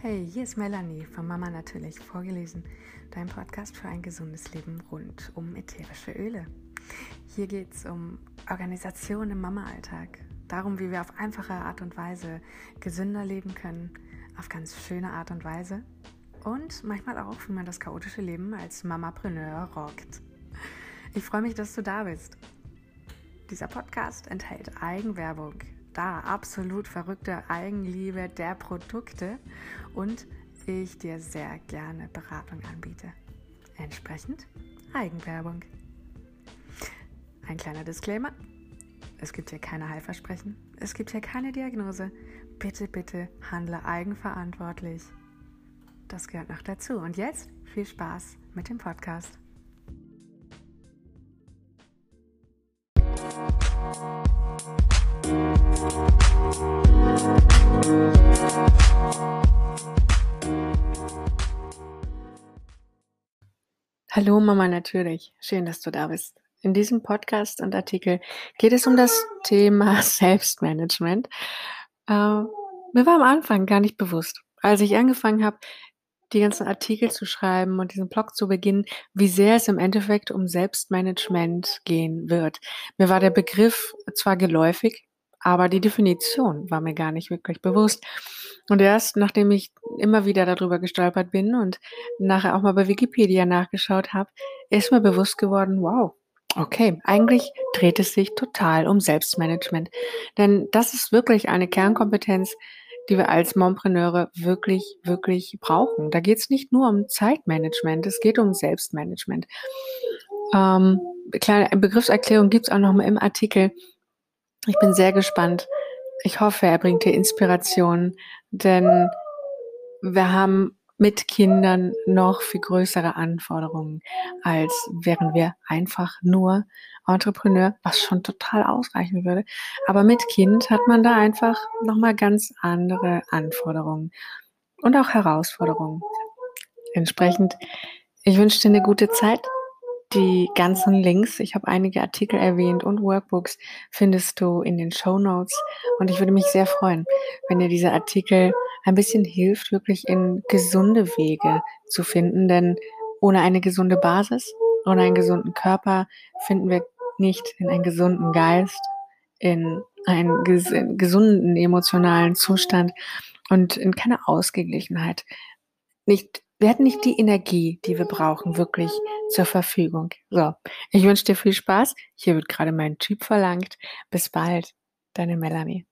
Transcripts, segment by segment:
Hey, hier ist Melanie von Mama Natürlich vorgelesen, dein Podcast für ein gesundes Leben rund um ätherische Öle. Hier geht es um Organisation im Mama-Alltag, darum, wie wir auf einfache Art und Weise gesünder leben können, auf ganz schöne Art und Weise und manchmal auch, wie man das chaotische Leben als Mamapreneur rockt. Ich freue mich, dass du da bist. Dieser Podcast enthält Eigenwerbung, da absolut verrückte Eigenliebe der Produkte und ich dir sehr gerne Beratung anbiete. Entsprechend Eigenwerbung. Ein kleiner Disclaimer. Es gibt hier keine Heilversprechen. Es gibt hier keine Diagnose. Bitte, bitte handle eigenverantwortlich. Das gehört noch dazu. Und jetzt viel Spaß mit dem Podcast. Hallo Mama natürlich, schön, dass du da bist. In diesem Podcast und Artikel geht es um das Thema Selbstmanagement. Äh, mir war am Anfang gar nicht bewusst, als ich angefangen habe, die ganzen Artikel zu schreiben und diesen Blog zu beginnen, wie sehr es im Endeffekt um Selbstmanagement gehen wird. Mir war der Begriff zwar geläufig, aber die Definition war mir gar nicht wirklich bewusst. Und erst nachdem ich immer wieder darüber gestolpert bin und nachher auch mal bei Wikipedia nachgeschaut habe, ist mir bewusst geworden, wow, okay, eigentlich dreht es sich total um Selbstmanagement. Denn das ist wirklich eine Kernkompetenz, die wir als Mompreneure wirklich, wirklich brauchen. Da geht es nicht nur um Zeitmanagement, es geht um Selbstmanagement. Ähm, kleine Begriffserklärung gibt es auch noch mal im Artikel. Ich bin sehr gespannt. Ich hoffe, er bringt dir Inspiration, denn wir haben mit Kindern noch viel größere Anforderungen, als wären wir einfach nur Entrepreneur, was schon total ausreichen würde. Aber mit Kind hat man da einfach nochmal ganz andere Anforderungen und auch Herausforderungen. Entsprechend, ich wünsche dir eine gute Zeit. Die ganzen Links, ich habe einige Artikel erwähnt und Workbooks findest du in den Show Notes. Und ich würde mich sehr freuen, wenn dir diese Artikel ein bisschen hilft, wirklich in gesunde Wege zu finden. Denn ohne eine gesunde Basis, ohne einen gesunden Körper finden wir nicht in einen gesunden Geist, in einen ges gesunden emotionalen Zustand und in keine Ausgeglichenheit. Nicht wir hätten nicht die Energie, die wir brauchen, wirklich zur Verfügung. So, ich wünsche dir viel Spaß. Hier wird gerade mein Typ verlangt. Bis bald, deine Melanie.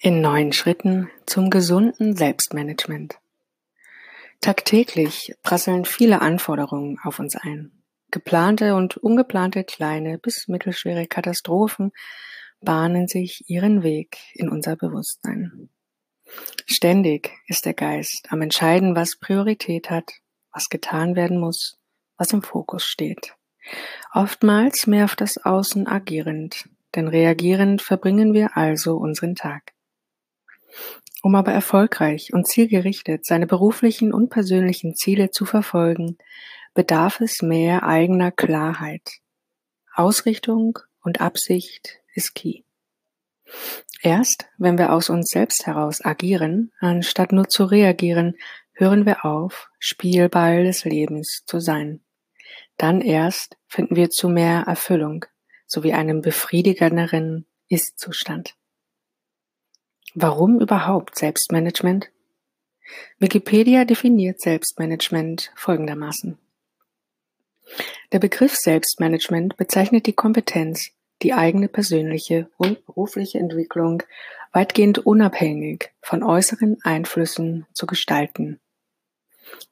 In neun Schritten zum gesunden Selbstmanagement. Tagtäglich prasseln viele Anforderungen auf uns ein. Geplante und ungeplante kleine bis mittelschwere Katastrophen bahnen sich ihren Weg in unser Bewusstsein. Ständig ist der Geist am Entscheiden, was Priorität hat, was getan werden muss, was im Fokus steht. Oftmals mehr auf das Außen agierend, denn reagierend verbringen wir also unseren Tag. Um aber erfolgreich und zielgerichtet seine beruflichen und persönlichen Ziele zu verfolgen, bedarf es mehr eigener Klarheit. Ausrichtung und Absicht ist key. Erst wenn wir aus uns selbst heraus agieren, anstatt nur zu reagieren, hören wir auf, Spielball des Lebens zu sein. Dann erst finden wir zu mehr Erfüllung sowie einem befriedigenderen Ist-Zustand. Warum überhaupt Selbstmanagement? Wikipedia definiert Selbstmanagement folgendermaßen. Der Begriff Selbstmanagement bezeichnet die Kompetenz, die eigene persönliche und berufliche Entwicklung weitgehend unabhängig von äußeren Einflüssen zu gestalten.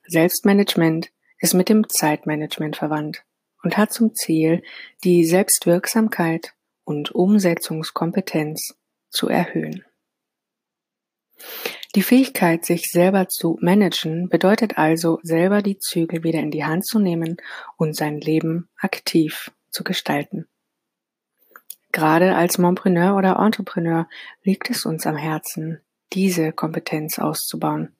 Selbstmanagement ist mit dem Zeitmanagement verwandt und hat zum Ziel, die Selbstwirksamkeit und Umsetzungskompetenz zu erhöhen. Die Fähigkeit, sich selber zu managen, bedeutet also, selber die Zügel wieder in die Hand zu nehmen und sein Leben aktiv zu gestalten. Gerade als Mompreneur oder Entrepreneur liegt es uns am Herzen, diese Kompetenz auszubauen.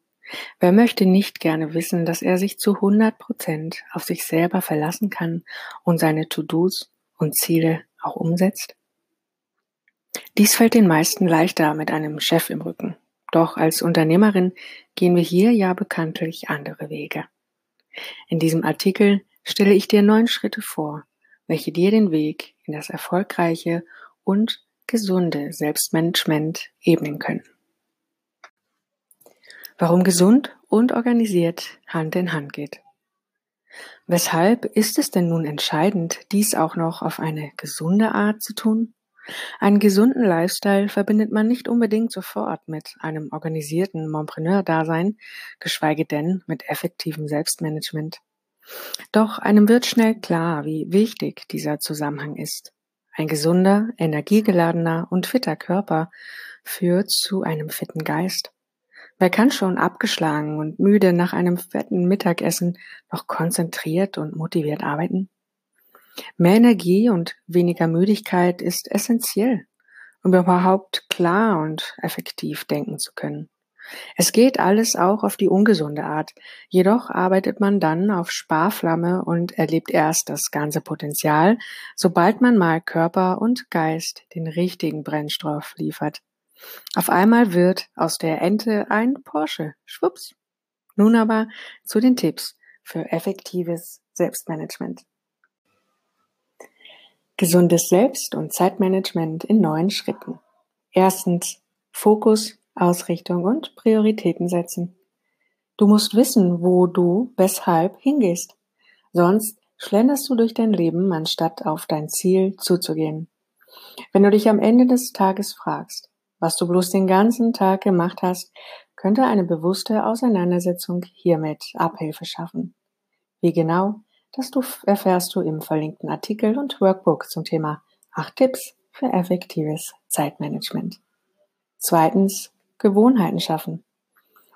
Wer möchte nicht gerne wissen, dass er sich zu 100 Prozent auf sich selber verlassen kann und seine To-Dos und Ziele auch umsetzt? Dies fällt den meisten leichter mit einem Chef im Rücken. Doch als Unternehmerin gehen wir hier ja bekanntlich andere Wege. In diesem Artikel stelle ich dir neun Schritte vor, welche dir den Weg in das erfolgreiche und gesunde Selbstmanagement ebnen können. Warum gesund und organisiert Hand in Hand geht. Weshalb ist es denn nun entscheidend, dies auch noch auf eine gesunde Art zu tun? Einen gesunden Lifestyle verbindet man nicht unbedingt sofort mit einem organisierten Montpreneur-Dasein, geschweige denn mit effektivem Selbstmanagement. Doch einem wird schnell klar, wie wichtig dieser Zusammenhang ist. Ein gesunder, energiegeladener und fitter Körper führt zu einem fitten Geist. Wer kann schon abgeschlagen und müde nach einem fetten Mittagessen noch konzentriert und motiviert arbeiten? Mehr Energie und weniger Müdigkeit ist essentiell, um überhaupt klar und effektiv denken zu können. Es geht alles auch auf die ungesunde Art, jedoch arbeitet man dann auf Sparflamme und erlebt erst das ganze Potenzial, sobald man mal Körper und Geist den richtigen Brennstoff liefert. Auf einmal wird aus der Ente ein Porsche. Schwupps. Nun aber zu den Tipps für effektives Selbstmanagement. Gesundes Selbst- und Zeitmanagement in neun Schritten. Erstens Fokus, Ausrichtung und Prioritäten setzen. Du musst wissen, wo du weshalb hingehst. Sonst schlenderst du durch dein Leben, anstatt auf dein Ziel zuzugehen. Wenn du dich am Ende des Tages fragst, was du bloß den ganzen Tag gemacht hast, könnte eine bewusste Auseinandersetzung hiermit Abhilfe schaffen. Wie genau, das du erfährst du im verlinkten Artikel und Workbook zum Thema 8 Tipps für effektives Zeitmanagement. Zweitens, Gewohnheiten schaffen.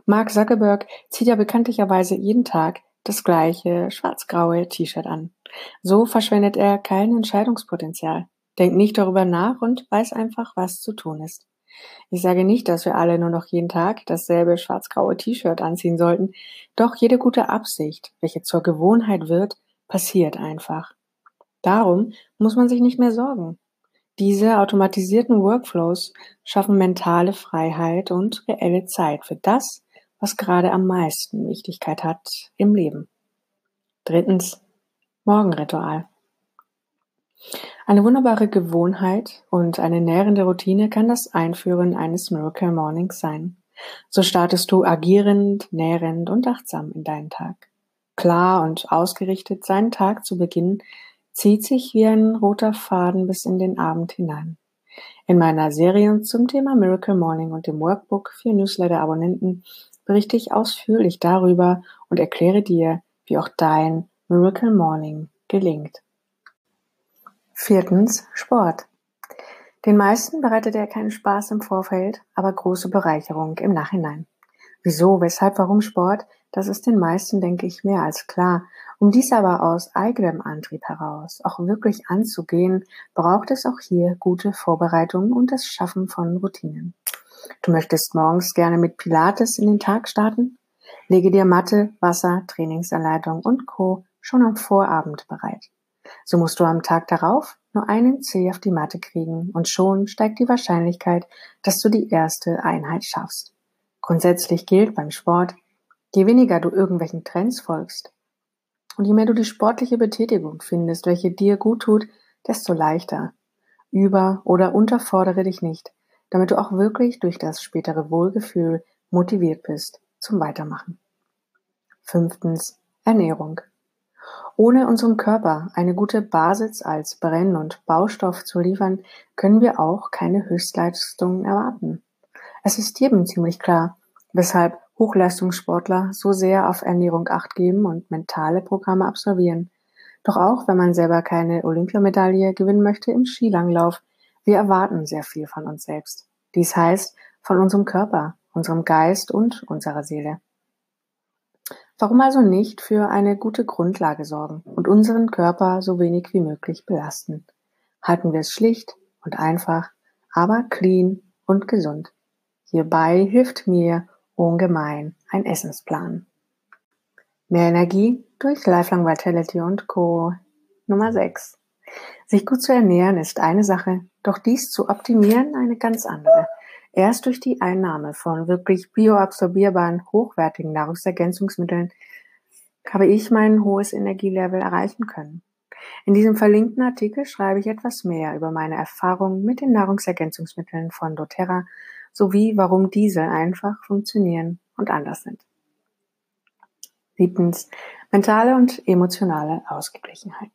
Mark Zuckerberg zieht ja bekanntlicherweise jeden Tag das gleiche schwarz-graue T-Shirt an. So verschwendet er kein Entscheidungspotenzial, denkt nicht darüber nach und weiß einfach, was zu tun ist. Ich sage nicht, dass wir alle nur noch jeden Tag dasselbe schwarz-graue T-Shirt anziehen sollten, doch jede gute Absicht, welche zur Gewohnheit wird, passiert einfach. Darum muss man sich nicht mehr sorgen. Diese automatisierten Workflows schaffen mentale Freiheit und reelle Zeit für das, was gerade am meisten Wichtigkeit hat im Leben. Drittens, Morgenritual. Eine wunderbare Gewohnheit und eine nährende Routine kann das Einführen eines Miracle Mornings sein. So startest du agierend, nährend und achtsam in deinen Tag. Klar und ausgerichtet seinen Tag zu beginnen, zieht sich wie ein roter Faden bis in den Abend hinein. In meiner Serie zum Thema Miracle Morning und dem Workbook für Newsletter-Abonnenten berichte ich ausführlich darüber und erkläre dir, wie auch dein Miracle Morning gelingt. Viertens Sport. Den meisten bereitet er keinen Spaß im Vorfeld, aber große Bereicherung im Nachhinein. Wieso, weshalb, warum Sport? Das ist den meisten, denke ich, mehr als klar. Um dies aber aus eigenem Antrieb heraus auch wirklich anzugehen, braucht es auch hier gute Vorbereitung und das Schaffen von Routinen. Du möchtest morgens gerne mit Pilates in den Tag starten? Lege dir Matte, Wasser, Trainingsanleitung und Co. schon am Vorabend bereit. So musst du am Tag darauf nur einen Zeh auf die Matte kriegen und schon steigt die Wahrscheinlichkeit, dass du die erste Einheit schaffst. Grundsätzlich gilt beim Sport, je weniger du irgendwelchen Trends folgst und je mehr du die sportliche Betätigung findest, welche dir gut tut, desto leichter. Über- oder unterfordere dich nicht, damit du auch wirklich durch das spätere Wohlgefühl motiviert bist zum Weitermachen. Fünftens Ernährung. Ohne unserem Körper eine gute Basis als Brenn- und Baustoff zu liefern, können wir auch keine Höchstleistungen erwarten. Es ist jedem ziemlich klar, weshalb Hochleistungssportler so sehr auf Ernährung acht geben und mentale Programme absolvieren. Doch auch wenn man selber keine Olympiamedaille gewinnen möchte im Skilanglauf, wir erwarten sehr viel von uns selbst. Dies heißt von unserem Körper, unserem Geist und unserer Seele. Warum also nicht für eine gute Grundlage sorgen und unseren Körper so wenig wie möglich belasten? Halten wir es schlicht und einfach, aber clean und gesund. Hierbei hilft mir ungemein ein Essensplan. Mehr Energie durch Lifelong Vitality und Co. Nummer 6. Sich gut zu ernähren ist eine Sache, doch dies zu optimieren eine ganz andere. Erst durch die Einnahme von wirklich bioabsorbierbaren, hochwertigen Nahrungsergänzungsmitteln habe ich mein hohes Energielevel erreichen können. In diesem verlinkten Artikel schreibe ich etwas mehr über meine Erfahrungen mit den Nahrungsergänzungsmitteln von doTERRA sowie warum diese einfach funktionieren und anders sind. Siebtens. Mentale und emotionale Ausgeglichenheit.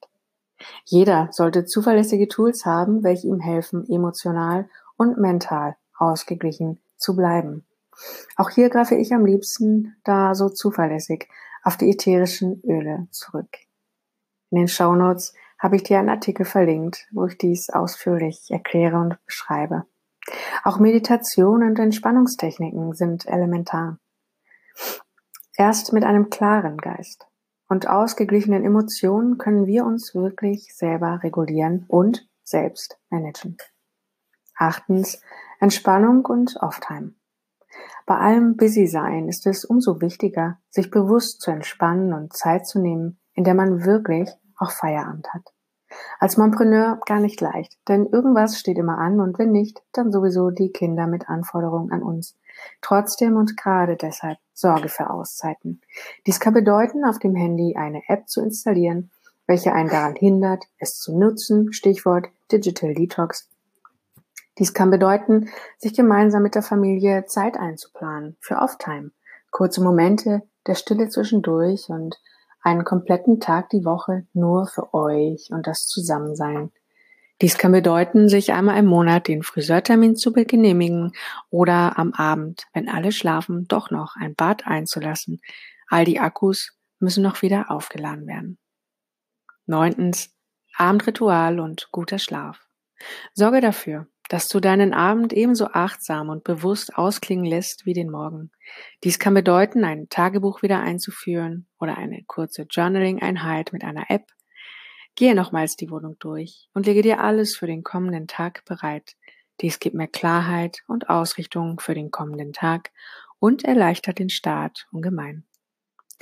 Jeder sollte zuverlässige Tools haben, welche ihm helfen, emotional und mental ausgeglichen zu bleiben. Auch hier greife ich am liebsten da so zuverlässig auf die ätherischen Öle zurück. In den Shownotes habe ich dir einen Artikel verlinkt, wo ich dies ausführlich erkläre und beschreibe. Auch Meditation und Entspannungstechniken sind elementar. Erst mit einem klaren Geist und ausgeglichenen Emotionen können wir uns wirklich selber regulieren und selbst managen. Achtens, Entspannung und Offtime. Bei allem Busy-Sein ist es umso wichtiger, sich bewusst zu entspannen und Zeit zu nehmen, in der man wirklich auch Feierabend hat. Als Mompreneur gar nicht leicht, denn irgendwas steht immer an und wenn nicht, dann sowieso die Kinder mit Anforderungen an uns. Trotzdem und gerade deshalb Sorge für Auszeiten. Dies kann bedeuten, auf dem Handy eine App zu installieren, welche einen daran hindert, es zu nutzen, Stichwort Digital Detox dies kann bedeuten, sich gemeinsam mit der Familie Zeit einzuplanen für Offtime, kurze Momente der Stille zwischendurch und einen kompletten Tag die Woche nur für euch und das Zusammensein. Dies kann bedeuten, sich einmal im Monat den Friseurtermin zu genehmigen oder am Abend, wenn alle schlafen, doch noch ein Bad einzulassen. All die Akkus müssen noch wieder aufgeladen werden. Neuntens, Abendritual und guter Schlaf. Sorge dafür, dass du deinen Abend ebenso achtsam und bewusst ausklingen lässt wie den Morgen. Dies kann bedeuten, ein Tagebuch wieder einzuführen oder eine kurze Journaling-Einheit mit einer App. Gehe nochmals die Wohnung durch und lege dir alles für den kommenden Tag bereit. Dies gibt mehr Klarheit und Ausrichtung für den kommenden Tag und erleichtert den Start ungemein.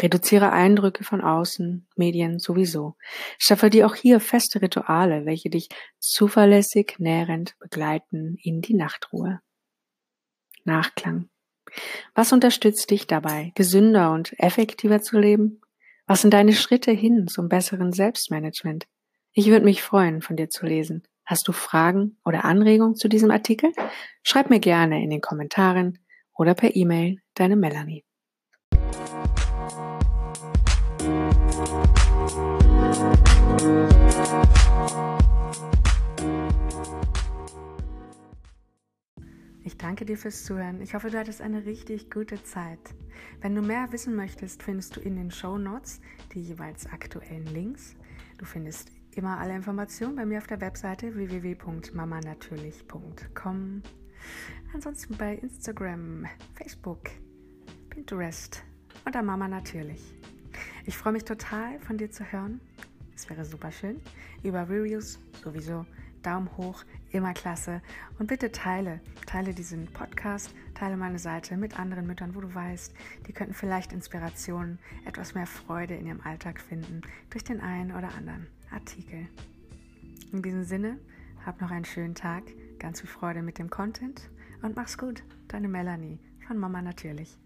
Reduziere Eindrücke von außen, Medien sowieso. Schaffe dir auch hier feste Rituale, welche dich zuverlässig nährend begleiten in die Nachtruhe. Nachklang. Was unterstützt dich dabei, gesünder und effektiver zu leben? Was sind deine Schritte hin zum besseren Selbstmanagement? Ich würde mich freuen, von dir zu lesen. Hast du Fragen oder Anregungen zu diesem Artikel? Schreib mir gerne in den Kommentaren oder per E-Mail deine Melanie. Ich danke dir fürs Zuhören. Ich hoffe, du hattest eine richtig gute Zeit. Wenn du mehr wissen möchtest, findest du in den Show Notes die jeweils aktuellen Links. Du findest immer alle Informationen bei mir auf der Webseite www.mamanatürlich.com. Ansonsten bei Instagram, Facebook, Pinterest oder Mama Natürlich. Ich freue mich total von dir zu hören. Es wäre super schön. Über Reviews sowieso. Daumen hoch, immer klasse. Und bitte teile, teile diesen Podcast, teile meine Seite mit anderen Müttern, wo du weißt, die könnten vielleicht Inspirationen, etwas mehr Freude in ihrem Alltag finden durch den einen oder anderen Artikel. In diesem Sinne, hab noch einen schönen Tag, ganz viel Freude mit dem Content und mach's gut. Deine Melanie von Mama Natürlich.